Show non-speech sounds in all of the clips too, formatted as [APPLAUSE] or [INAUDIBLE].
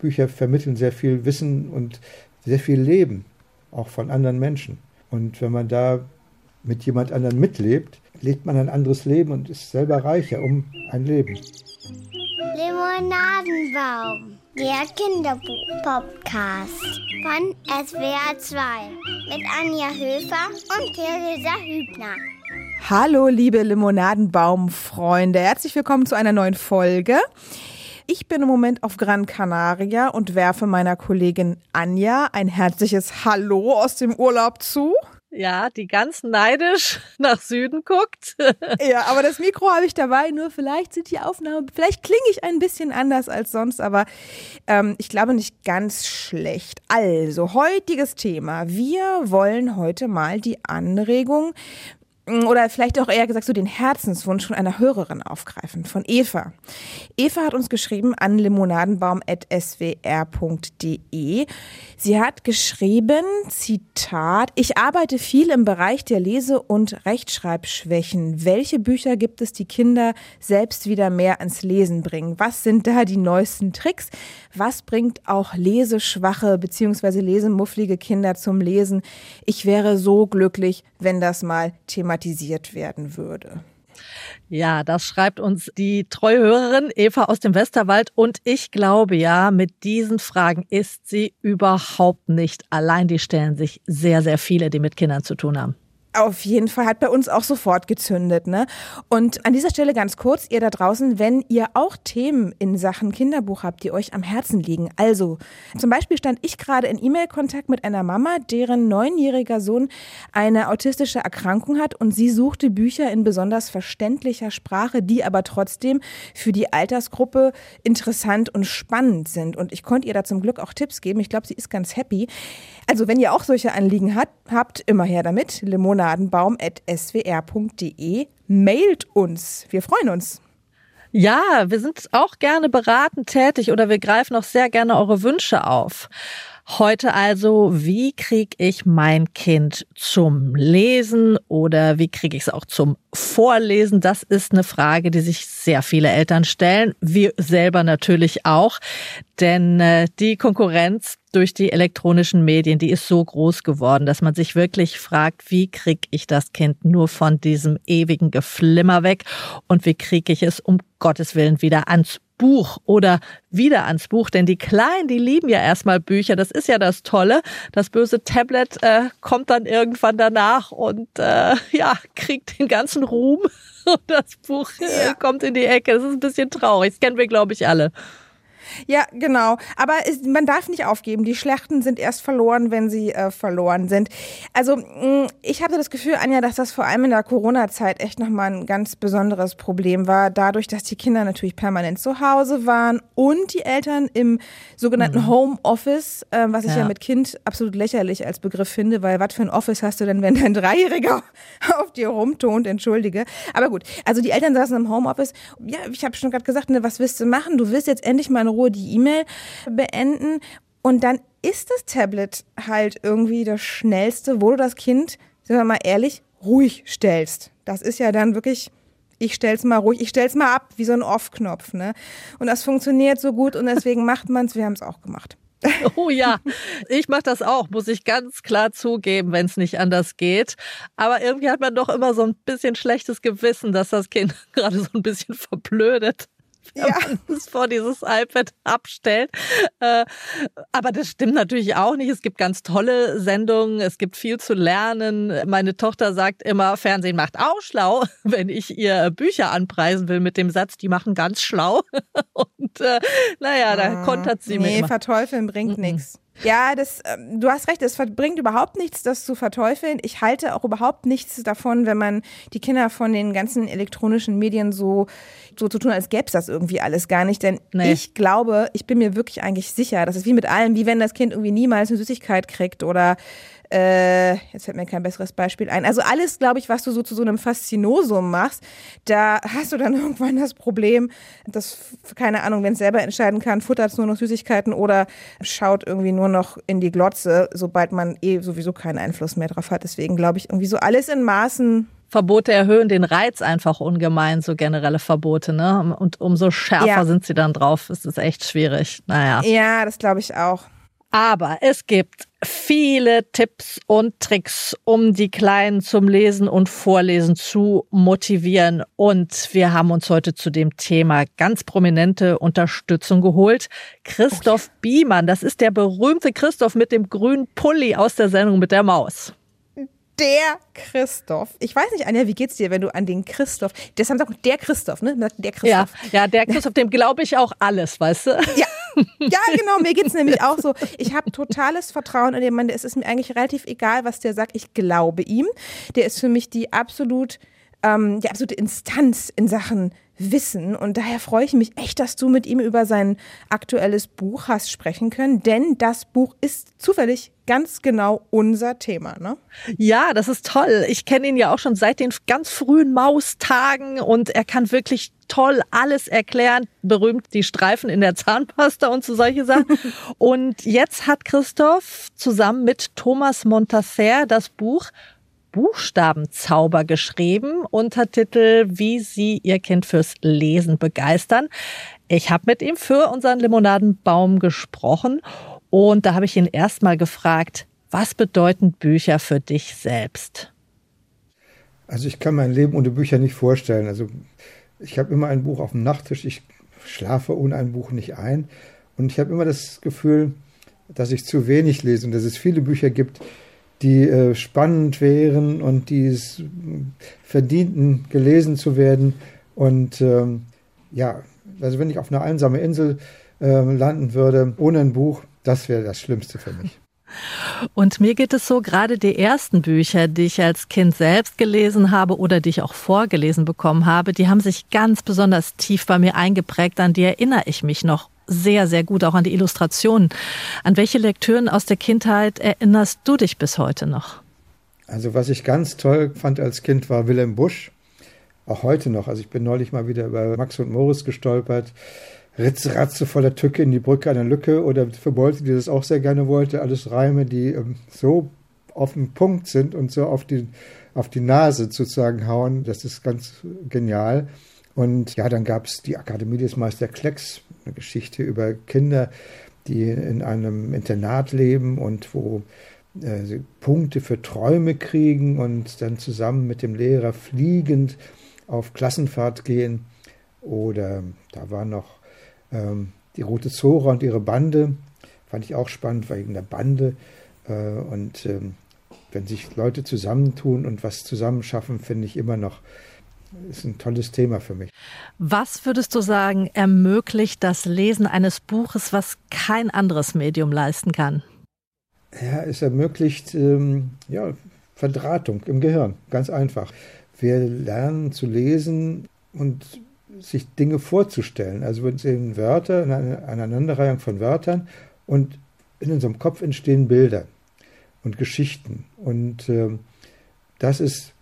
Bücher vermitteln sehr viel Wissen und sehr viel Leben, auch von anderen Menschen. Und wenn man da mit jemand anderem mitlebt, lebt man ein anderes Leben und ist selber reicher um ein Leben. Limonadenbaum, der Kinderbuch-Podcast von SWR 2 mit Anja Höfer und Theresa Hübner. Hallo, liebe Limonadenbaum-Freunde. Herzlich willkommen zu einer neuen Folge. Ich bin im Moment auf Gran Canaria und werfe meiner Kollegin Anja ein herzliches Hallo aus dem Urlaub zu. Ja, die ganz neidisch [LAUGHS] nach Süden guckt. [LAUGHS] ja, aber das Mikro habe ich dabei, nur vielleicht sind die Aufnahmen, vielleicht klinge ich ein bisschen anders als sonst, aber ähm, ich glaube nicht ganz schlecht. Also, heutiges Thema. Wir wollen heute mal die Anregung oder vielleicht auch eher gesagt so den Herzenswunsch von einer Hörerin aufgreifen, von Eva. Eva hat uns geschrieben an limonadenbaum.swr.de. Sie hat geschrieben, Zitat, ich arbeite viel im Bereich der Lese- und Rechtschreibschwächen. Welche Bücher gibt es, die Kinder selbst wieder mehr ans Lesen bringen? Was sind da die neuesten Tricks? Was bringt auch leseschwache bzw. lesemufflige Kinder zum Lesen? Ich wäre so glücklich, wenn das mal thematisiert werden würde. Ja, das schreibt uns die treue Hörerin Eva aus dem Westerwald und ich glaube ja, mit diesen Fragen ist sie überhaupt nicht allein. Die stellen sich sehr, sehr viele, die mit Kindern zu tun haben. Auf jeden Fall hat bei uns auch sofort gezündet, ne? Und an dieser Stelle ganz kurz, ihr da draußen, wenn ihr auch Themen in Sachen Kinderbuch habt, die euch am Herzen liegen. Also, zum Beispiel stand ich gerade in E-Mail-Kontakt mit einer Mama, deren neunjähriger Sohn eine autistische Erkrankung hat und sie suchte Bücher in besonders verständlicher Sprache, die aber trotzdem für die Altersgruppe interessant und spannend sind. Und ich konnte ihr da zum Glück auch Tipps geben. Ich glaube, sie ist ganz happy. Also, wenn ihr auch solche Anliegen habt, habt immer her damit. Lemona limonadenbaum.swr.de. Mailt uns. Wir freuen uns. Ja, wir sind auch gerne beratend tätig oder wir greifen auch sehr gerne eure Wünsche auf. Heute also, wie kriege ich mein Kind zum Lesen oder wie kriege ich es auch zum Vorlesen? Das ist eine Frage, die sich sehr viele Eltern stellen. Wir selber natürlich auch, denn äh, die Konkurrenz durch die elektronischen Medien, die ist so groß geworden, dass man sich wirklich fragt, wie kriege ich das Kind nur von diesem ewigen Geflimmer weg und wie kriege ich es um Gottes Willen wieder ans Buch oder wieder ans Buch, denn die Kleinen, die lieben ja erstmal Bücher. Das ist ja das Tolle. Das böse Tablet äh, kommt dann irgendwann danach und äh, ja kriegt den ganzen Ruhm [LAUGHS] und das Buch äh, kommt in die Ecke. Das ist ein bisschen traurig. Das kennen wir, glaube ich, alle. Ja, genau. Aber es, man darf nicht aufgeben. Die Schlechten sind erst verloren, wenn sie äh, verloren sind. Also mm, ich habe das Gefühl, Anja, dass das vor allem in der Corona-Zeit echt nochmal ein ganz besonderes Problem war. Dadurch, dass die Kinder natürlich permanent zu Hause waren und die Eltern im sogenannten mhm. Homeoffice, äh, was ich ja. ja. mit Kind absolut lächerlich als Begriff finde, weil was für ein Office hast du denn, wenn dein Dreijähriger [LAUGHS] auf dir rumtont, entschuldige. Aber gut, also die Eltern saßen im Homeoffice. Ja, ich habe schon gerade gesagt, ne, was willst du machen? Du willst jetzt endlich mal in Ruhe Ruhe die E-Mail beenden. Und dann ist das Tablet halt irgendwie das Schnellste, wo du das Kind, sind wir mal ehrlich, ruhig stellst. Das ist ja dann wirklich, ich stell's mal ruhig, ich stell's mal ab, wie so ein Off-Knopf, ne? Und das funktioniert so gut und deswegen macht man's, wir haben es auch gemacht. [LAUGHS] Oh ja, ich mache das auch, muss ich ganz klar zugeben, wenn es nicht anders geht. Aber irgendwie hat man doch immer so ein bisschen schlechtes Gewissen, dass das Kind [LAUGHS] gerade so ein bisschen verblödet ja. vor dieses iPad abstellt. Äh, aber das stimmt natürlich auch nicht. Es gibt ganz tolle Sendungen, es gibt viel zu lernen. Meine Tochter sagt immer, Fernsehen macht auch schlau, [LAUGHS] wenn ich ihr Bücher anpreisen will mit dem Satz, die machen ganz schlau. [LAUGHS] Und äh, naja, da ah, kontert sie nee, mich. Nee, verteufeln bringt mm -mm. nichts. Ja, das, ähm, du hast recht, es bringt überhaupt nichts, das zu verteufeln. Ich halte auch überhaupt nichts davon, wenn man die Kinder von den ganzen elektronischen Medien so, so zu tun, als gäbe es das irgendwie alles gar nicht. Denn nee. ich glaube, ich bin mir wirklich eigentlich sicher, das ist wie mit allem, wie wenn das Kind irgendwie niemals eine Süßigkeit kriegt oder äh, jetzt fällt mir kein besseres Beispiel ein. Also alles, glaube ich, was du so zu so einem Faszinosum machst, da hast du dann [LAUGHS] irgendwann das Problem, dass, keine Ahnung, wenn es selber entscheiden kann, futtert es nur noch Süßigkeiten oder schaut irgendwie nur noch in die Glotze, sobald man eh sowieso keinen Einfluss mehr drauf hat. Deswegen glaube ich, irgendwie so alles in Maßen Verbote erhöhen den Reiz einfach ungemein, so generelle Verbote, ne? Und umso schärfer ja. sind sie dann drauf. Es ist echt schwierig. Naja. Ja, das glaube ich auch. Aber es gibt viele Tipps und Tricks, um die Kleinen zum Lesen und Vorlesen zu motivieren. Und wir haben uns heute zu dem Thema ganz prominente Unterstützung geholt. Christoph okay. Biemann, das ist der berühmte Christoph mit dem grünen Pulli aus der Sendung mit der Maus der Christoph. Ich weiß nicht, Anja, wie geht's dir, wenn du an den Christoph, haben sie auch der Christoph, ne? Der Christoph. Ja, ja der Christoph, dem glaube ich auch alles, weißt du? Ja, ja, genau, mir geht es nämlich [LAUGHS] auch so. Ich habe totales Vertrauen in den Mann. Es ist mir eigentlich relativ egal, was der sagt. Ich glaube ihm. Der ist für mich die absolut, ähm, die absolute Instanz in Sachen Wissen. Und daher freue ich mich echt, dass du mit ihm über sein aktuelles Buch hast sprechen können, denn das Buch ist zufällig ganz genau unser Thema, ne? Ja, das ist toll. Ich kenne ihn ja auch schon seit den ganz frühen Maustagen und er kann wirklich toll alles erklären. Berühmt die Streifen in der Zahnpasta und so solche Sachen. [LAUGHS] und jetzt hat Christoph zusammen mit Thomas Montafer das Buch Buchstabenzauber geschrieben, Untertitel Wie Sie Ihr Kind fürs Lesen begeistern. Ich habe mit ihm für unseren Limonadenbaum gesprochen und da habe ich ihn erstmal gefragt, was bedeuten Bücher für dich selbst? Also ich kann mein Leben ohne Bücher nicht vorstellen. Also ich habe immer ein Buch auf dem Nachttisch, ich schlafe ohne ein Buch nicht ein und ich habe immer das Gefühl, dass ich zu wenig lese und dass es viele Bücher gibt, die äh, spannend wären und die es verdienten, gelesen zu werden. Und ähm, ja, also wenn ich auf einer einsamen Insel äh, landen würde, ohne ein Buch, das wäre das Schlimmste für mich. Und mir geht es so, gerade die ersten Bücher, die ich als Kind selbst gelesen habe oder die ich auch vorgelesen bekommen habe, die haben sich ganz besonders tief bei mir eingeprägt, an die erinnere ich mich noch sehr, sehr gut, auch an die Illustrationen. An welche Lektüren aus der Kindheit erinnerst du dich bis heute noch? Also was ich ganz toll fand als Kind war Wilhelm Busch. Auch heute noch. Also ich bin neulich mal wieder über Max und Moritz gestolpert. Ritzratze voller Tücke in die Brücke einer Lücke oder für Bolte, die das auch sehr gerne wollte. Alles Reime, die ähm, so auf den Punkt sind und so auf die, auf die Nase sozusagen hauen. Das ist ganz genial. Und ja, dann gab es die Akademie des Meister Klecks, eine Geschichte über Kinder, die in einem Internat leben und wo äh, sie Punkte für Träume kriegen und dann zusammen mit dem Lehrer fliegend auf Klassenfahrt gehen. Oder da war noch ähm, die Rote Zora und ihre Bande, fand ich auch spannend wegen der Bande. Äh, und ähm, wenn sich Leute zusammentun und was zusammenschaffen, finde ich immer noch ist ein tolles Thema für mich. Was würdest du sagen, ermöglicht das Lesen eines Buches, was kein anderes Medium leisten kann? Ja, es ermöglicht ähm, ja, Verdrahtung im Gehirn, ganz einfach. Wir lernen zu lesen und sich Dinge vorzustellen. Also wir sehen Wörter, eine Aneinanderreihung von Wörtern und in unserem Kopf entstehen Bilder und Geschichten. Und äh, das ist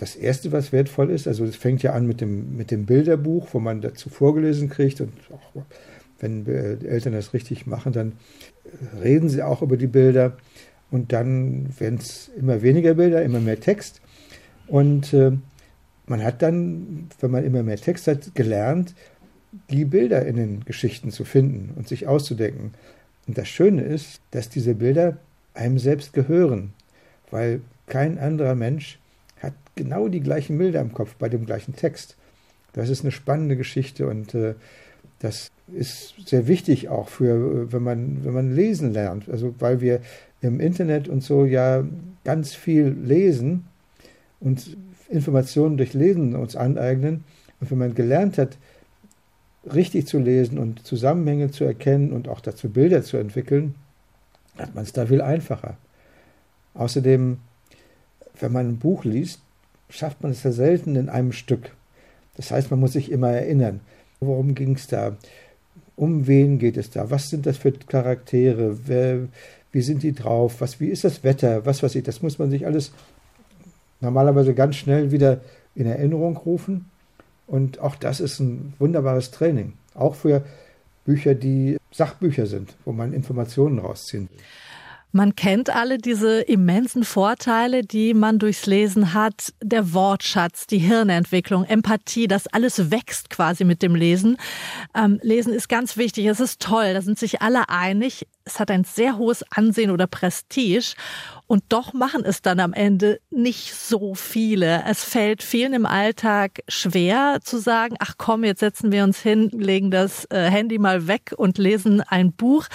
das Erste, was wertvoll ist, also es fängt ja an mit dem, mit dem Bilderbuch, wo man dazu vorgelesen kriegt und auch wenn Eltern das richtig machen, dann reden sie auch über die Bilder und dann werden es immer weniger Bilder, immer mehr Text und äh, man hat dann, wenn man immer mehr Text hat, gelernt, die Bilder in den Geschichten zu finden und sich auszudenken. Und das Schöne ist, dass diese Bilder einem selbst gehören, weil kein anderer Mensch hat genau die gleichen Bilder im Kopf bei dem gleichen Text. Das ist eine spannende Geschichte und äh, das ist sehr wichtig auch für, wenn man, wenn man lesen lernt. Also weil wir im Internet und so ja ganz viel lesen und Informationen durch Lesen uns aneignen. Und wenn man gelernt hat, richtig zu lesen und Zusammenhänge zu erkennen und auch dazu Bilder zu entwickeln, hat man es da viel einfacher. Außerdem wenn man ein Buch liest, schafft man es ja selten in einem Stück. Das heißt, man muss sich immer erinnern, worum ging es da, um wen geht es da, was sind das für Charaktere, wer, wie sind die drauf, was, wie ist das Wetter, was weiß ich, das muss man sich alles normalerweise ganz schnell wieder in Erinnerung rufen. Und auch das ist ein wunderbares Training, auch für Bücher, die Sachbücher sind, wo man Informationen rausziehen will. Man kennt alle diese immensen Vorteile, die man durchs Lesen hat. Der Wortschatz, die Hirnentwicklung, Empathie, das alles wächst quasi mit dem Lesen. Ähm, Lesen ist ganz wichtig, es ist toll, da sind sich alle einig. Es hat ein sehr hohes Ansehen oder Prestige. Und doch machen es dann am Ende nicht so viele. Es fällt vielen im Alltag schwer zu sagen, ach komm, jetzt setzen wir uns hin, legen das äh, Handy mal weg und lesen ein Buch.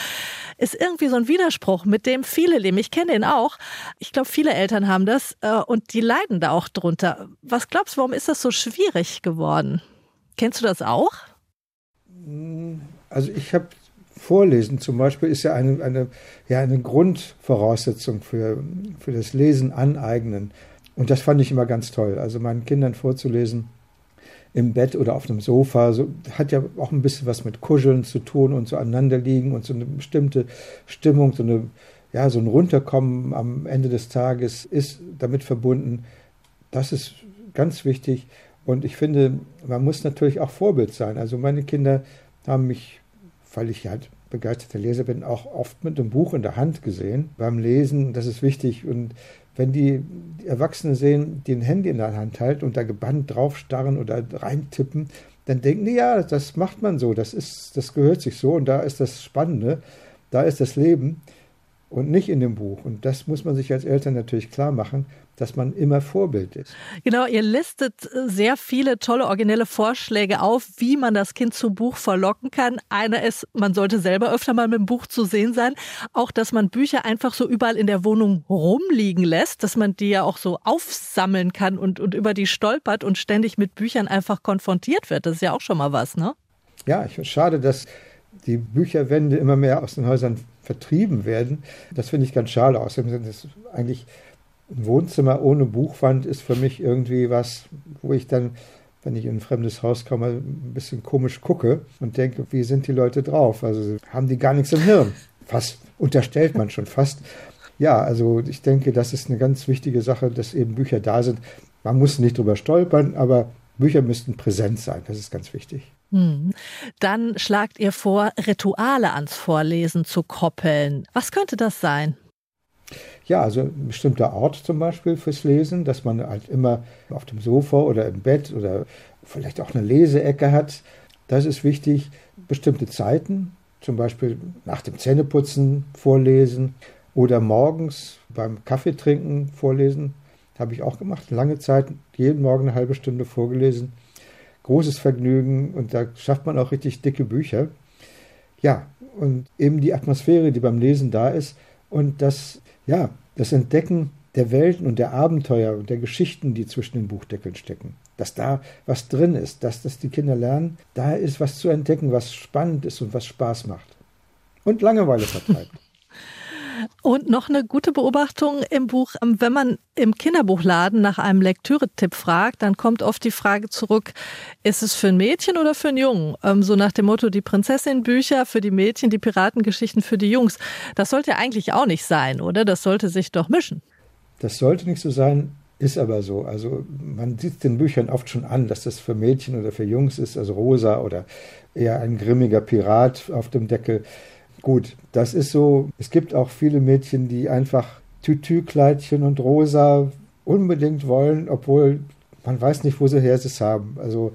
Ist irgendwie so ein Widerspruch, mit dem viele leben. Ich kenne den auch. Ich glaube, viele Eltern haben das äh, und die leiden da auch drunter. Was glaubst du, warum ist das so schwierig geworden? Kennst du das auch? Also ich habe Vorlesen zum Beispiel ist ja eine, eine, ja eine Grundvoraussetzung für, für das Lesen aneignen. Und das fand ich immer ganz toll. Also meinen Kindern vorzulesen im Bett oder auf dem Sofa, so, hat ja auch ein bisschen was mit Kuscheln zu tun und so aneinander liegen und so eine bestimmte Stimmung, so eine ja, so ein Runterkommen am Ende des Tages ist damit verbunden. Das ist ganz wichtig. Und ich finde, man muss natürlich auch Vorbild sein. Also meine Kinder haben mich, weil ich halt begeisterter Leser bin, auch oft mit einem Buch in der Hand gesehen beim Lesen. Das ist wichtig. Und wenn die, Erwachsenen sehen, die ein Handy in der Hand halten und da gebannt draufstarren oder reintippen, dann denken die, ja, das macht man so, das ist, das gehört sich so und da ist das Spannende, da ist das Leben und nicht in dem Buch. Und das muss man sich als Eltern natürlich klar machen, dass man immer Vorbild ist. Genau, ihr listet äh, sehr viele tolle, originelle Vorschläge auf, wie man das Kind zum Buch verlocken kann. Einer ist, man sollte selber öfter mal mit dem Buch zu sehen sein. Auch, dass man Bücher einfach so überall in der Wohnung rumliegen lässt, dass man die ja auch so aufsammeln kann und, und über die stolpert und ständig mit Büchern einfach konfrontiert wird. Das ist ja auch schon mal was, ne? Ja, ich finde schade, dass die Bücherwände immer mehr aus den Häusern vertrieben werden. Das finde ich ganz schade. Außerdem sind es eigentlich ein Wohnzimmer ohne Buchwand ist für mich irgendwie was, wo ich dann, wenn ich in ein fremdes Haus komme, ein bisschen komisch gucke und denke, wie sind die Leute drauf? Also haben die gar nichts im Hirn? Fast unterstellt man schon fast. Ja, also ich denke, das ist eine ganz wichtige Sache, dass eben Bücher da sind. Man muss nicht drüber stolpern, aber Bücher müssten präsent sein. Das ist ganz wichtig. Hm. Dann schlagt ihr vor, Rituale ans Vorlesen zu koppeln. Was könnte das sein? Ja, also ein bestimmter Ort zum Beispiel fürs Lesen, dass man halt immer auf dem Sofa oder im Bett oder vielleicht auch eine Leseecke hat. Das ist wichtig. Bestimmte Zeiten, zum Beispiel nach dem Zähneputzen vorlesen oder morgens beim Kaffeetrinken vorlesen. Habe ich auch gemacht. Lange Zeit, jeden Morgen eine halbe Stunde vorgelesen. Großes Vergnügen und da schafft man auch richtig dicke Bücher. Ja, und eben die Atmosphäre, die beim Lesen da ist und das ja, das Entdecken der Welten und der Abenteuer und der Geschichten, die zwischen den Buchdeckeln stecken. Dass da was drin ist, dass das die Kinder lernen, da ist was zu entdecken, was spannend ist und was Spaß macht. Und Langeweile vertreibt. Und noch eine gute Beobachtung im Buch, wenn man im Kinderbuchladen nach einem Lektüretipp fragt, dann kommt oft die Frage zurück, ist es für ein Mädchen oder für einen Jungen? Ähm, so nach dem Motto, die Prinzessin-Bücher für die Mädchen, die Piratengeschichten für die Jungs. Das sollte eigentlich auch nicht sein, oder? Das sollte sich doch mischen. Das sollte nicht so sein, ist aber so. Also man sieht den Büchern oft schon an, dass das für Mädchen oder für Jungs ist, also rosa oder eher ein grimmiger Pirat auf dem Deckel. Gut, das ist so. Es gibt auch viele Mädchen, die einfach Tütü-Kleidchen und Rosa unbedingt wollen, obwohl man weiß nicht, wo sie her es haben. Also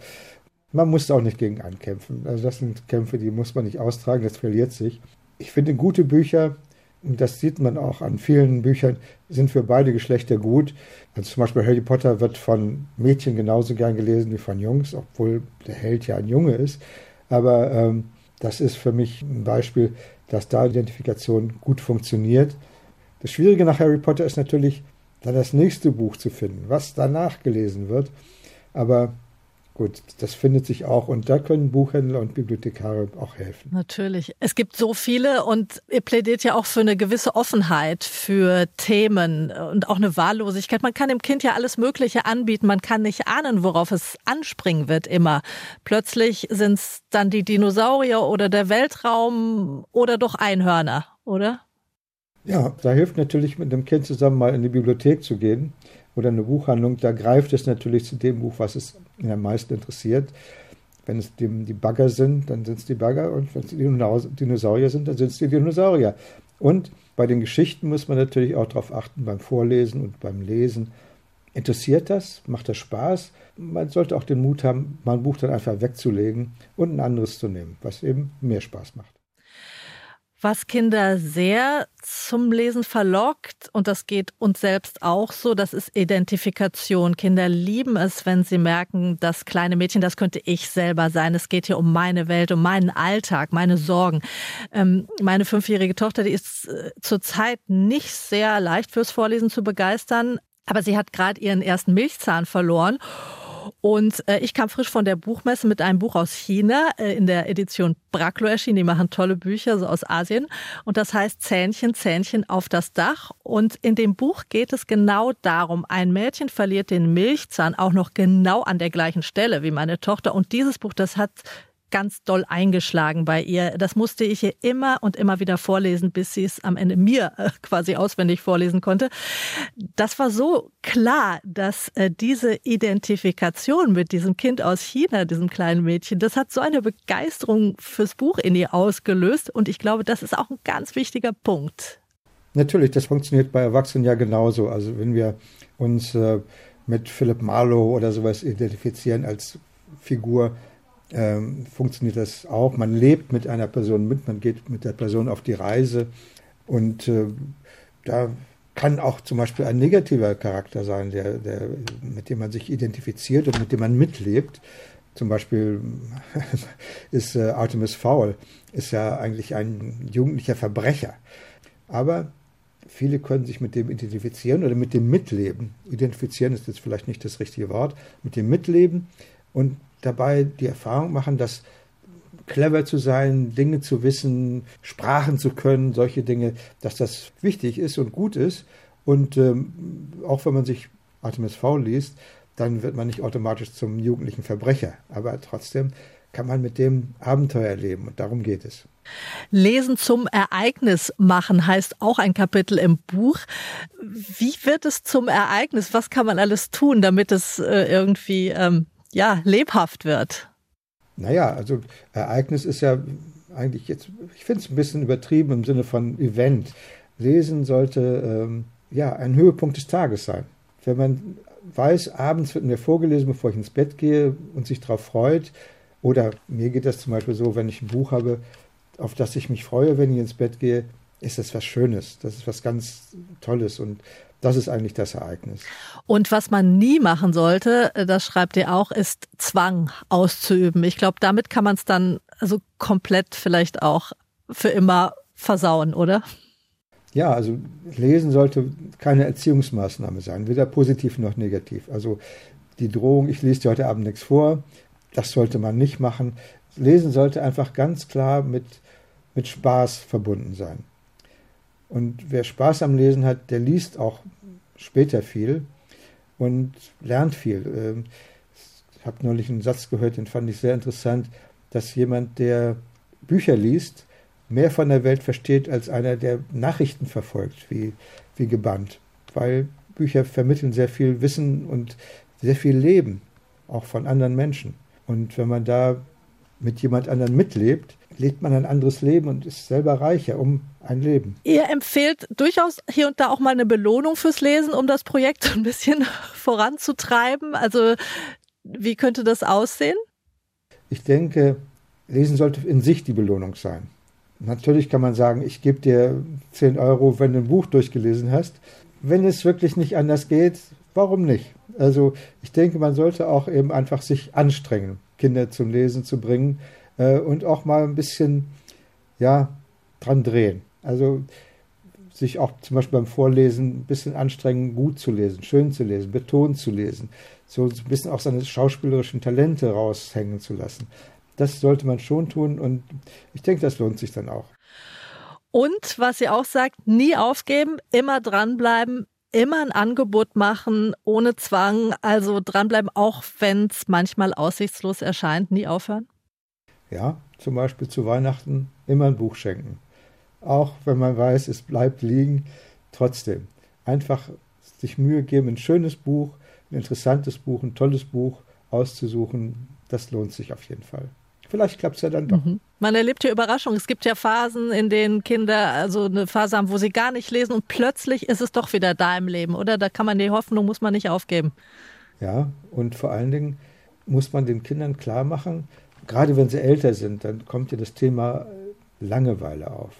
man muss auch nicht gegen ankämpfen. Also das sind Kämpfe, die muss man nicht austragen, das verliert sich. Ich finde gute Bücher, und das sieht man auch an vielen Büchern, sind für beide Geschlechter gut. Also zum Beispiel Harry Potter wird von Mädchen genauso gern gelesen wie von Jungs, obwohl der Held ja ein Junge ist. Aber ähm, das ist für mich ein Beispiel, dass da Identifikation gut funktioniert. Das Schwierige nach Harry Potter ist natürlich, dann das nächste Buch zu finden, was danach gelesen wird. Aber gut, das findet sich auch und da können Buchhändler und Bibliothekare auch helfen. Natürlich. Es gibt so viele und ihr plädiert ja auch für eine gewisse Offenheit für Themen und auch eine Wahllosigkeit. Man kann dem Kind ja alles Mögliche anbieten. Man kann nicht ahnen, worauf es anspringen wird immer. Plötzlich sind es dann die Dinosaurier oder der Weltraum oder doch Einhörner, oder? Ja, da hilft natürlich mit dem Kind zusammen mal in die Bibliothek zu gehen oder eine Buchhandlung. Da greift es natürlich zu dem Buch, was es am meisten interessiert. Wenn es die, die Bagger sind, dann sind es die Bagger und wenn es die Dinosaurier sind, dann sind es die Dinosaurier. Und bei den Geschichten muss man natürlich auch darauf achten, beim Vorlesen und beim Lesen. Interessiert das? Macht das Spaß? Man sollte auch den Mut haben, mal ein Buch dann einfach wegzulegen und ein anderes zu nehmen, was eben mehr Spaß macht. Was Kinder sehr zum Lesen verlockt, und das geht uns selbst auch so, das ist Identifikation. Kinder lieben es, wenn sie merken, das kleine Mädchen, das könnte ich selber sein. Es geht hier um meine Welt, um meinen Alltag, meine Sorgen. Ähm, meine fünfjährige Tochter, die ist äh, zurzeit nicht sehr leicht fürs Vorlesen zu begeistern, aber sie hat gerade ihren ersten Milchzahn verloren. Und äh, ich kam frisch von der Buchmesse mit einem Buch aus China äh, in der Edition Bracklo erschienen. Die machen tolle Bücher so aus Asien. Und das heißt Zähnchen, Zähnchen auf das Dach. Und in dem Buch geht es genau darum, ein Mädchen verliert den Milchzahn auch noch genau an der gleichen Stelle wie meine Tochter. Und dieses Buch, das hat ganz doll eingeschlagen bei ihr. Das musste ich ihr immer und immer wieder vorlesen, bis sie es am Ende mir äh, quasi auswendig vorlesen konnte. Das war so klar, dass äh, diese Identifikation mit diesem Kind aus China, diesem kleinen Mädchen, das hat so eine Begeisterung fürs Buch in ihr ausgelöst. Und ich glaube, das ist auch ein ganz wichtiger Punkt. Natürlich, das funktioniert bei Erwachsenen ja genauso. Also wenn wir uns äh, mit Philip Marlowe oder sowas identifizieren als Figur, ähm, funktioniert das auch. Man lebt mit einer Person mit, man geht mit der Person auf die Reise und äh, da kann auch zum Beispiel ein negativer Charakter sein, der, der, mit dem man sich identifiziert und mit dem man mitlebt. Zum Beispiel [LAUGHS] ist äh, Artemis Fowl ist ja eigentlich ein jugendlicher Verbrecher. Aber viele können sich mit dem identifizieren oder mit dem mitleben. Identifizieren ist jetzt vielleicht nicht das richtige Wort. Mit dem mitleben und dabei die Erfahrung machen, dass clever zu sein, Dinge zu wissen, Sprachen zu können, solche Dinge, dass das wichtig ist und gut ist. Und ähm, auch wenn man sich Artemis V liest, dann wird man nicht automatisch zum jugendlichen Verbrecher. Aber trotzdem kann man mit dem Abenteuer erleben und darum geht es. Lesen zum Ereignis machen heißt auch ein Kapitel im Buch. Wie wird es zum Ereignis? Was kann man alles tun, damit es äh, irgendwie ähm, ja, lebhaft wird. Naja, also Ereignis ist ja eigentlich jetzt, ich finde es ein bisschen übertrieben im Sinne von Event. Lesen sollte ähm, ja ein Höhepunkt des Tages sein. Wenn man weiß, abends wird mir vorgelesen, bevor ich ins Bett gehe und sich darauf freut, oder mir geht das zum Beispiel so, wenn ich ein Buch habe, auf das ich mich freue, wenn ich ins Bett gehe, ist das was Schönes. Das ist was ganz Tolles und das ist eigentlich das Ereignis. Und was man nie machen sollte, äh, das schreibt ihr auch, ist Zwang auszuüben. Ich glaube, damit kann man es dann also komplett vielleicht auch für immer versauen, oder? Ja, also Lesen sollte keine Erziehungsmaßnahme sein, weder positiv noch negativ. Also die Drohung, ich lese dir heute Abend nichts vor, das sollte man nicht machen. Lesen sollte einfach ganz klar mit, mit Spaß verbunden sein. Und wer Spaß am Lesen hat, der liest auch später viel und lernt viel. Ähm, ich habe neulich einen Satz gehört, den fand ich sehr interessant, dass jemand, der Bücher liest, mehr von der Welt versteht als einer, der Nachrichten verfolgt, wie, wie gebannt. Weil Bücher vermitteln sehr viel Wissen und sehr viel Leben, auch von anderen Menschen. Und wenn man da mit jemand anderen mitlebt, lebt man ein anderes Leben und ist selber reicher um ein Leben. Ihr empfehlt durchaus hier und da auch mal eine Belohnung fürs Lesen, um das Projekt [LAUGHS] ein bisschen voranzutreiben. Also wie könnte das aussehen? Ich denke, Lesen sollte in sich die Belohnung sein. Natürlich kann man sagen, ich gebe dir 10 Euro, wenn du ein Buch durchgelesen hast. Wenn es wirklich nicht anders geht, warum nicht? Also ich denke, man sollte auch eben einfach sich anstrengen, Kinder zum Lesen zu bringen äh, und auch mal ein bisschen, ja, dran drehen. Also sich auch zum Beispiel beim Vorlesen ein bisschen anstrengen, gut zu lesen, schön zu lesen, betont zu lesen, so ein bisschen auch seine schauspielerischen Talente raushängen zu lassen. Das sollte man schon tun und ich denke, das lohnt sich dann auch. Und was sie auch sagt, nie aufgeben, immer dranbleiben, immer ein Angebot machen, ohne Zwang, also dranbleiben, auch wenn es manchmal aussichtslos erscheint, nie aufhören? Ja, zum Beispiel zu Weihnachten immer ein Buch schenken. Auch wenn man weiß, es bleibt liegen, trotzdem. Einfach sich Mühe geben, ein schönes Buch, ein interessantes Buch, ein tolles Buch auszusuchen, das lohnt sich auf jeden Fall. Vielleicht klappt es ja dann doch. Mhm. Man erlebt ja Überraschungen. Es gibt ja Phasen, in denen Kinder also eine Phase haben, wo sie gar nicht lesen und plötzlich ist es doch wieder da im Leben, oder? Da kann man die Hoffnung, muss man nicht aufgeben. Ja, und vor allen Dingen muss man den Kindern klar machen, gerade wenn sie älter sind, dann kommt ja das Thema Langeweile auf.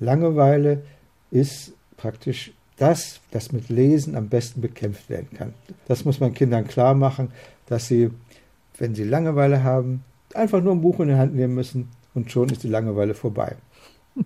Langeweile ist praktisch das, das mit Lesen am besten bekämpft werden kann. Das muss man Kindern klar machen, dass sie, wenn sie Langeweile haben, einfach nur ein Buch in die Hand nehmen müssen und schon ist die Langeweile vorbei. [LAUGHS]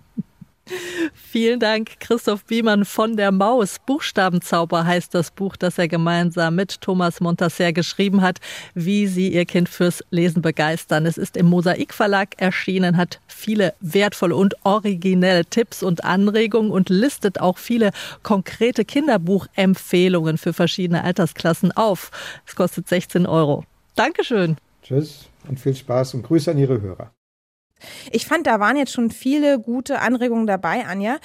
Vielen Dank, Christoph Biemann von der Maus. Buchstabenzauber heißt das Buch, das er gemeinsam mit Thomas Montasser geschrieben hat, wie sie ihr Kind fürs Lesen begeistern. Es ist im Mosaik Verlag erschienen, hat viele wertvolle und originelle Tipps und Anregungen und listet auch viele konkrete Kinderbuchempfehlungen für verschiedene Altersklassen auf. Es kostet 16 Euro. Dankeschön. Tschüss und viel Spaß und Grüße an Ihre Hörer. Ich fand, da waren jetzt schon viele gute Anregungen dabei, Anja.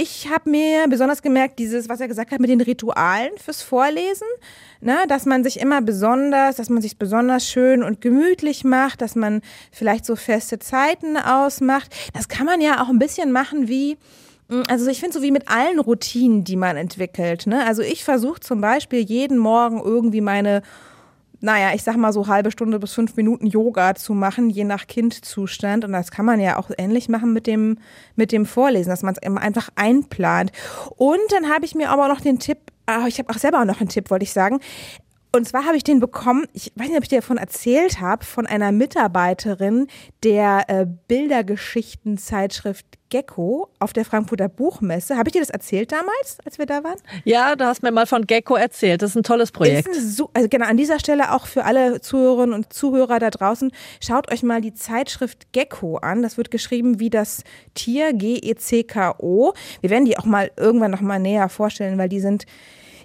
Ich habe mir besonders gemerkt, dieses, was er gesagt hat, mit den Ritualen fürs Vorlesen, ne, dass man sich immer besonders, dass man sich besonders schön und gemütlich macht, dass man vielleicht so feste Zeiten ausmacht. Das kann man ja auch ein bisschen machen wie, mm, also ich finde so wie mit allen Routinen, die man entwickelt. Ne? Also ich versuche zum Beispiel jeden Morgen irgendwie meine naja, ich sag mal so halbe Stunde bis fünf Minuten Yoga zu machen, je nach Kindzustand. Und das kann man ja auch ähnlich machen mit dem, mit dem Vorlesen, dass man es einfach einplant. Und dann habe ich mir aber noch den Tipp, ah, ich habe auch selber noch einen Tipp, wollte ich sagen. Und zwar habe ich den bekommen, ich weiß nicht, ob ich dir davon erzählt habe, von einer Mitarbeiterin der äh, Bildergeschichtenzeitschrift Gecko auf der Frankfurter Buchmesse. Habe ich dir das erzählt damals, als wir da waren? Ja, du hast mir mal von Gecko erzählt. Das ist ein tolles Projekt. So, also genau, an dieser Stelle auch für alle Zuhörerinnen und Zuhörer da draußen, schaut euch mal die Zeitschrift Gecko an. Das wird geschrieben wie das Tier, G-E-C-K-O. Wir werden die auch mal irgendwann noch mal näher vorstellen, weil die sind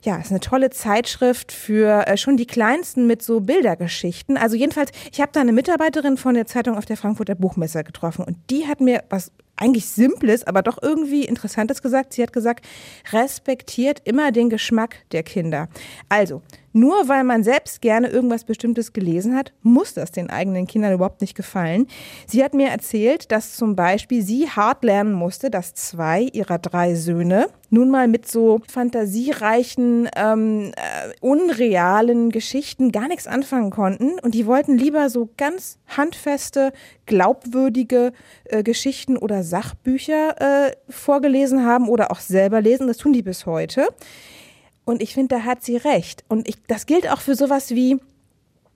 ja, ist eine tolle Zeitschrift für äh, schon die Kleinsten mit so Bildergeschichten. Also jedenfalls, ich habe da eine Mitarbeiterin von der Zeitung auf der Frankfurter Buchmesse getroffen und die hat mir was eigentlich Simples, aber doch irgendwie Interessantes gesagt. Sie hat gesagt, respektiert immer den Geschmack der Kinder. Also, nur weil man selbst gerne irgendwas Bestimmtes gelesen hat, muss das den eigenen Kindern überhaupt nicht gefallen. Sie hat mir erzählt, dass zum Beispiel sie hart lernen musste, dass zwei ihrer drei Söhne nun mal mit so fantasiereichen, ähm, äh, unrealen Geschichten gar nichts anfangen konnten. Und die wollten lieber so ganz handfeste, glaubwürdige äh, Geschichten oder Sachbücher äh, vorgelesen haben oder auch selber lesen. Das tun die bis heute. Und ich finde, da hat sie recht. Und ich, das gilt auch für sowas wie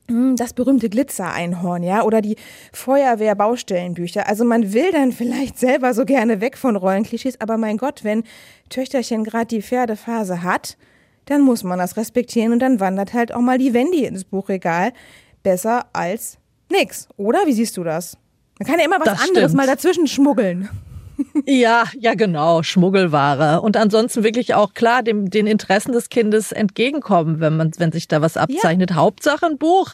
hm, das berühmte Glitzereinhorn, ja, oder die Feuerwehr-Baustellenbücher. Also man will dann vielleicht selber so gerne weg von Rollenklischees, aber mein Gott, wenn Töchterchen gerade die Pferdephase hat, dann muss man das respektieren und dann wandert halt auch mal die Wendy ins Buchregal. Besser als nix, oder? Wie siehst du das? Man kann ja immer was das anderes stimmt. mal dazwischen schmuggeln. Ja, ja, genau, Schmuggelware. Und ansonsten wirklich auch klar dem, den Interessen des Kindes entgegenkommen, wenn man, wenn sich da was abzeichnet. Ja. Hauptsache ein Buch.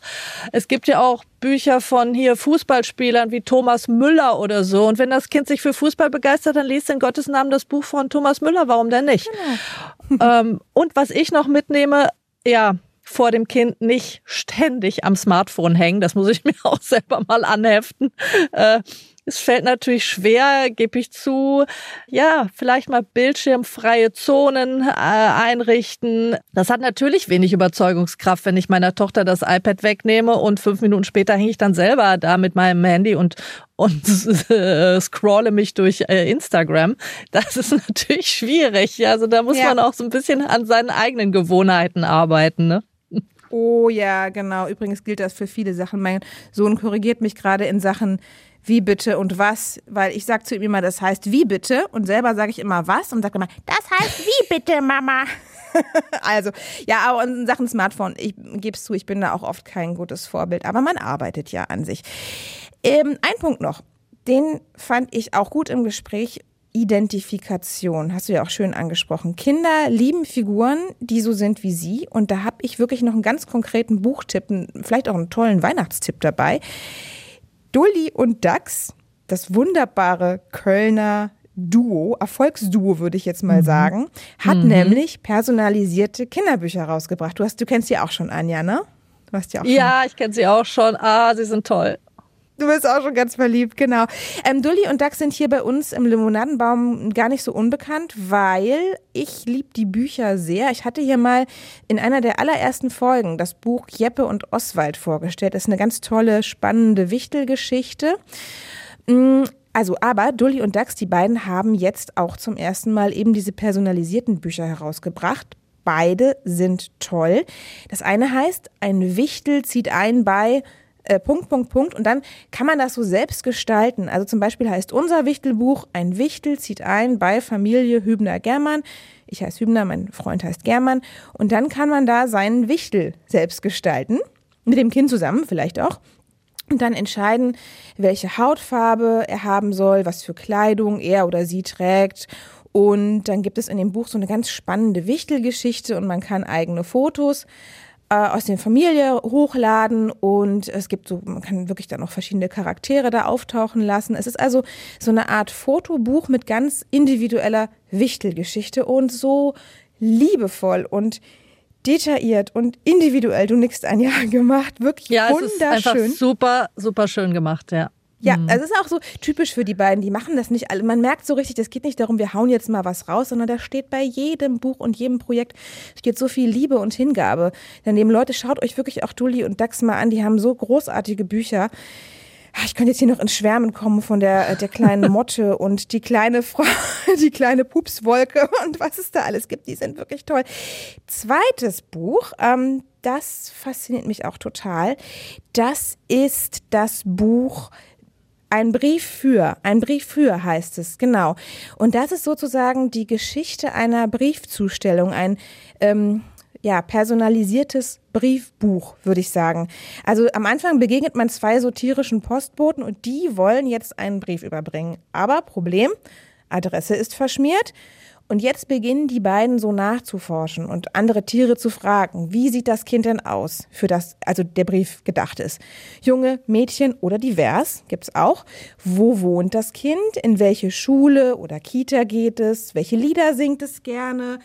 Es gibt ja auch Bücher von hier Fußballspielern wie Thomas Müller oder so. Und wenn das Kind sich für Fußball begeistert, dann liest in Gottes Namen das Buch von Thomas Müller. Warum denn nicht? Genau. ähm, und was ich noch mitnehme, ja, vor dem Kind nicht ständig am Smartphone hängen. Das muss ich [LAUGHS] mir auch selber mal anheften. Äh, es fällt natürlich schwer, gebe ich zu. Ja, vielleicht mal bildschirmfreie Zonen äh, einrichten. Das hat natürlich wenig Überzeugungskraft, wenn ich meiner Tochter das iPad wegnehme und fünf Minuten später hänge ich dann selber da mit meinem Handy und und äh, [LAUGHS] scrolle mich durch äh, Instagram. Das ist [LAUGHS] natürlich schwierig. Also da muss ja. man auch so ein bisschen an seinen eigenen Gewohnheiten arbeiten. Ne? Oh ja, genau. Übrigens gilt das für viele Sachen. Mein Sohn korrigiert mich gerade in Sachen wie bitte und was, weil ich sage zu ihm immer, das heißt wie bitte und selber sage ich immer was und sage immer, das heißt wie bitte, Mama. [LAUGHS] also, ja, aber in Sachen Smartphone, ich gebe es zu, ich bin da auch oft kein gutes Vorbild, aber man arbeitet ja an sich. Ähm, ein Punkt noch, den fand ich auch gut im Gespräch. Identifikation, hast du ja auch schön angesprochen. Kinder lieben Figuren, die so sind wie sie. Und da habe ich wirklich noch einen ganz konkreten Buchtipp, vielleicht auch einen tollen Weihnachtstipp dabei. Dulli und Dax, das wunderbare Kölner Duo, Erfolgsduo würde ich jetzt mal mhm. sagen, hat mhm. nämlich personalisierte Kinderbücher rausgebracht. Du hast, du kennst sie auch schon, Anja, ne? Du hast die auch schon. Ja, ich kenne sie auch schon. Ah, sie sind toll. Du bist auch schon ganz verliebt, genau. Ähm, Dulli und Dax sind hier bei uns im Limonadenbaum gar nicht so unbekannt, weil ich liebe die Bücher sehr. Ich hatte hier mal in einer der allerersten Folgen das Buch Jeppe und Oswald vorgestellt. Das ist eine ganz tolle, spannende Wichtelgeschichte. Mm, also, aber Dulli und Dax, die beiden haben jetzt auch zum ersten Mal eben diese personalisierten Bücher herausgebracht. Beide sind toll. Das eine heißt, ein Wichtel zieht ein bei äh, Punkt, Punkt, Punkt. Und dann kann man das so selbst gestalten. Also zum Beispiel heißt unser Wichtelbuch, ein Wichtel zieht ein bei Familie Hübner-Germann. Ich heiße Hübner, mein Freund heißt Germann. Und dann kann man da seinen Wichtel selbst gestalten. Mit dem Kind zusammen vielleicht auch. Und dann entscheiden, welche Hautfarbe er haben soll, was für Kleidung er oder sie trägt. Und dann gibt es in dem Buch so eine ganz spannende Wichtelgeschichte und man kann eigene Fotos aus der Familie hochladen und es gibt so, man kann wirklich dann noch verschiedene Charaktere da auftauchen lassen. Es ist also so eine Art Fotobuch mit ganz individueller Wichtelgeschichte und so liebevoll und detailliert und individuell, du nickst ein Jahr [LAUGHS] gemacht, wirklich ja, wunderschön. Ja, es ist einfach super, super schön gemacht, ja. Ja, mhm. also es ist auch so typisch für die beiden. Die machen das nicht alle. Man merkt so richtig, es geht nicht darum, wir hauen jetzt mal was raus, sondern da steht bei jedem Buch und jedem Projekt steht so viel Liebe und Hingabe. Daneben Leute, schaut euch wirklich auch Dulli und Dax mal an. Die haben so großartige Bücher. Ah, ich könnte jetzt hier noch ins Schwärmen kommen von der, äh, der kleinen Motte [LAUGHS] und die kleine Frau, [LAUGHS] die kleine Pupswolke und was es da alles gibt. Die sind wirklich toll. Zweites Buch, ähm, das fasziniert mich auch total. Das ist das Buch ein Brief für, ein Brief für heißt es, genau. Und das ist sozusagen die Geschichte einer Briefzustellung, ein ähm, ja, personalisiertes Briefbuch, würde ich sagen. Also am Anfang begegnet man zwei so tierischen Postboten und die wollen jetzt einen Brief überbringen. Aber Problem, Adresse ist verschmiert und jetzt beginnen die beiden so nachzuforschen und andere Tiere zu fragen, wie sieht das Kind denn aus, für das also der Brief gedacht ist. Junge, Mädchen oder divers gibt's auch. Wo wohnt das Kind? In welche Schule oder Kita geht es? Welche Lieder singt es gerne?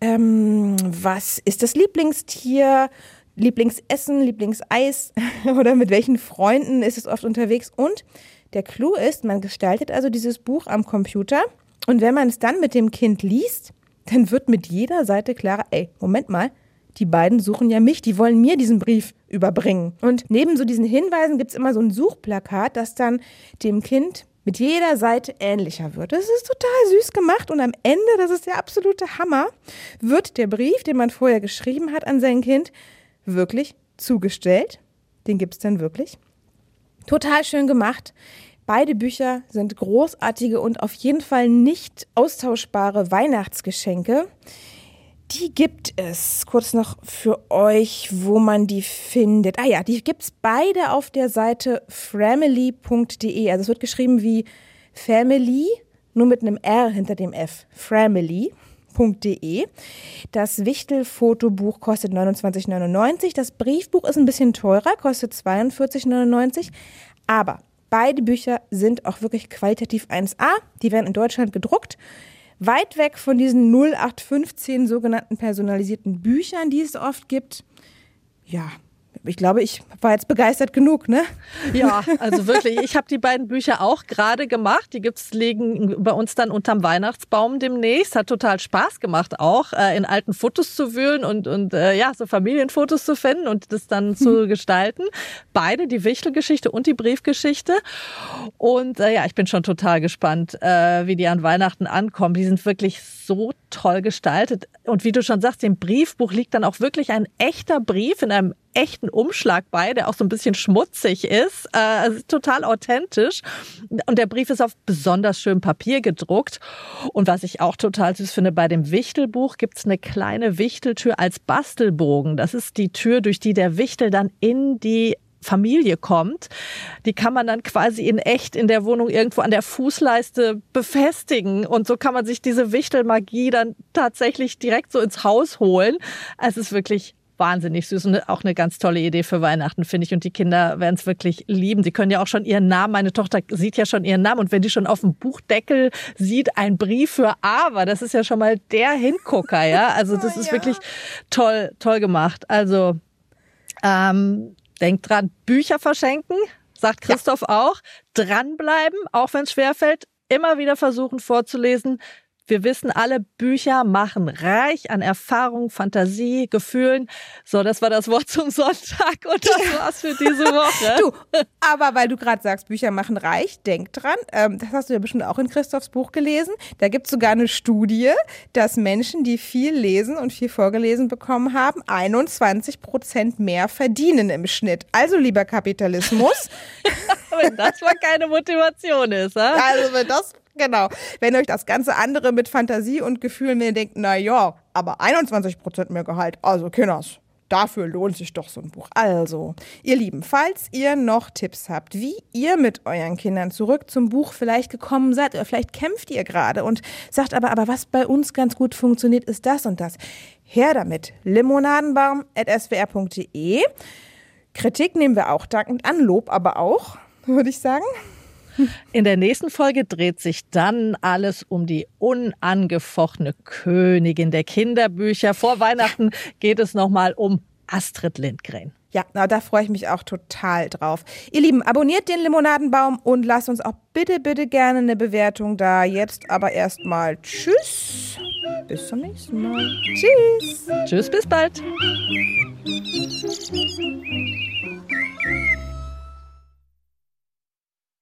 Ähm, was ist das Lieblingstier? Lieblingsessen, Lieblingseis [LAUGHS] oder mit welchen Freunden ist es oft unterwegs? Und der Clou ist, man gestaltet also dieses Buch am Computer und wenn man es dann mit dem Kind liest, dann wird mit jeder Seite klarer, ey, Moment mal, die beiden suchen ja mich, die wollen mir diesen Brief überbringen. Und neben so diesen Hinweisen gibt es immer so ein Suchplakat, das dann dem Kind mit jeder Seite ähnlicher wird. Das ist total süß gemacht und am Ende, das ist der absolute Hammer, wird der Brief, den man vorher geschrieben hat an sein Kind, wirklich zugestellt. Den gibt es dann wirklich. Total schön gemacht. Beide Bücher sind großartige und auf jeden Fall nicht austauschbare Weihnachtsgeschenke. Die gibt es kurz noch für euch, wo man die findet. Ah ja, die gibt es beide auf der Seite family.de. Also es wird geschrieben wie Family, nur mit einem R hinter dem F. Family.de. Das Wichtel-Fotobuch kostet 29,99. Das Briefbuch ist ein bisschen teurer, kostet 42,99. Aber Beide Bücher sind auch wirklich qualitativ 1A. Die werden in Deutschland gedruckt. Weit weg von diesen 0815 sogenannten personalisierten Büchern, die es oft gibt. Ja, ich glaube, ich war jetzt begeistert genug, ne? Ja, also wirklich. Ich habe die beiden Bücher auch gerade gemacht. Die gibt's liegen bei uns dann unterm Weihnachtsbaum demnächst. Hat total Spaß gemacht auch, äh, in alten Fotos zu wühlen und und äh, ja so Familienfotos zu finden und das dann [LAUGHS] zu gestalten. Beide, die Wichtelgeschichte und die Briefgeschichte. Und äh, ja, ich bin schon total gespannt, äh, wie die an Weihnachten ankommen. Die sind wirklich so toll gestaltet. Und wie du schon sagst, im Briefbuch liegt dann auch wirklich ein echter Brief in einem echten Umschlag bei, der auch so ein bisschen schmutzig ist. Also total authentisch. Und der Brief ist auf besonders schön Papier gedruckt. Und was ich auch total süß finde, bei dem Wichtelbuch gibt es eine kleine Wichteltür als Bastelbogen. Das ist die Tür, durch die der Wichtel dann in die Familie kommt, die kann man dann quasi in echt in der Wohnung irgendwo an der Fußleiste befestigen. Und so kann man sich diese Wichtelmagie dann tatsächlich direkt so ins Haus holen. Es ist wirklich wahnsinnig süß und auch eine ganz tolle Idee für Weihnachten, finde ich. Und die Kinder werden es wirklich lieben. Sie können ja auch schon ihren Namen, meine Tochter sieht ja schon ihren Namen. Und wenn die schon auf dem Buchdeckel sieht, ein Brief für Aber, das ist ja schon mal der Hingucker, ja. [LAUGHS] Also das ist ja. wirklich toll, toll gemacht. Also ähm, denkt dran, Bücher verschenken. sagt Christoph ja. auch. Dranbleiben, auch wenn es schwerfällt, immer wieder versuchen vorzulesen. Wir wissen alle, Bücher machen reich an Erfahrung, Fantasie, Gefühlen. So, das war das Wort [LAUGHS] zum Sonntag und das war's für diese Woche. du, aber weil du gerade sagst, Bücher machen reich, denk dran, ähm, das hast du ja bestimmt auch in Christophs Buch gelesen. Da gibt es sogar eine Studie, dass Menschen, die viel lesen und viel vorgelesen bekommen haben, 21 Prozent mehr verdienen im Schnitt. Also, lieber Kapitalismus. [LAUGHS] wenn das mal keine Motivation ist, ha? [LAUGHS] Also, wenn das genau. Wenn euch das ganze andere mit Fantasie und Gefühlen, wenn denkt, na ja, aber 21 Prozent mehr Gehalt, also Kinders. Dafür lohnt sich doch so ein Buch. Also, ihr Lieben, falls ihr noch Tipps habt, wie ihr mit euren Kindern zurück zum Buch vielleicht gekommen seid, oder vielleicht kämpft ihr gerade und sagt aber, aber was bei uns ganz gut funktioniert, ist das und das. Her damit. limonadenbaum.swr.de. Kritik nehmen wir auch dankend an, Lob aber auch, [LAUGHS] würde ich sagen. In der nächsten Folge dreht sich dann alles um die unangefochtene Königin der Kinderbücher. Vor Weihnachten geht es nochmal um Astrid Lindgren. Ja, na, da freue ich mich auch total drauf. Ihr Lieben, abonniert den Limonadenbaum und lasst uns auch bitte, bitte gerne eine Bewertung da. Jetzt aber erstmal Tschüss. Bis zum nächsten Mal. Tschüss. Tschüss, bis bald.